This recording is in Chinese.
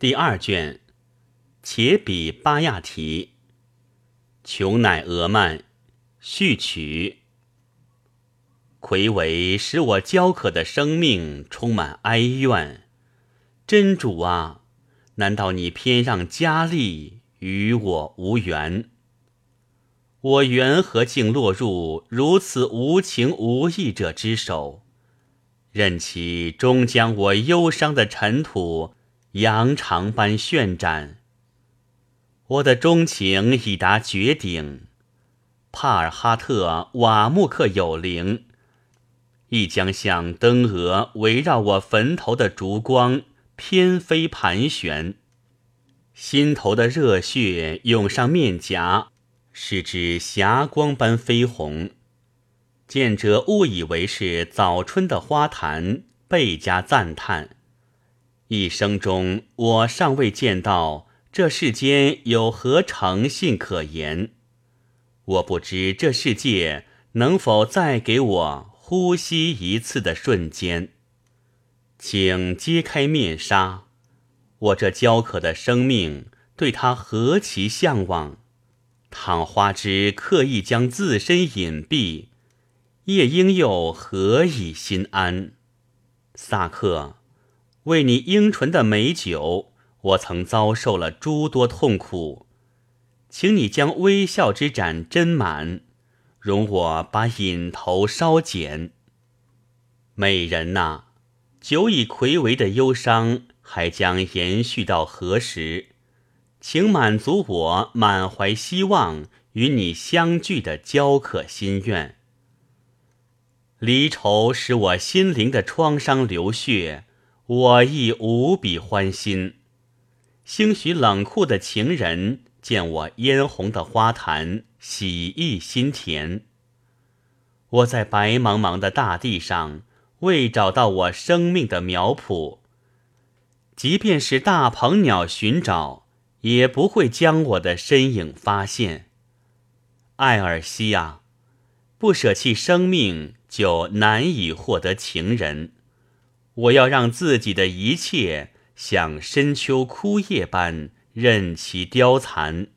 第二卷，且比巴亚提。琼乃俄曼，序曲。魁为使我焦渴的生命充满哀怨。真主啊，难道你偏让佳丽与我无缘？我缘何竟落入如此无情无义者之手？任其终将我忧伤的尘土。扬长般炫展，我的钟情已达绝顶。帕尔哈特瓦木克有灵，亦将像灯蛾围绕我坟头的烛光翩飞盘旋。心头的热血涌上面颊，使之霞光般绯红。见者误以为是早春的花坛，倍加赞叹。一生中，我尚未见到这世间有何诚信可言。我不知这世界能否再给我呼吸一次的瞬间。请揭开面纱，我这焦渴的生命对他何其向往！倘花枝刻意将自身隐蔽，夜莺又何以心安？萨克。为你樱唇的美酒，我曾遭受了诸多痛苦，请你将微笑之盏斟满，容我把瘾头稍减。美人呐，久已魁违的忧伤还将延续到何时？请满足我满怀希望与你相聚的焦渴心愿。离愁使我心灵的创伤流血。我亦无比欢心，兴许冷酷的情人见我嫣红的花坛，喜意心甜。我在白茫茫的大地上未找到我生命的苗圃，即便是大鹏鸟寻找，也不会将我的身影发现。艾尔西亚，不舍弃生命，就难以获得情人。我要让自己的一切像深秋枯叶般任其凋残。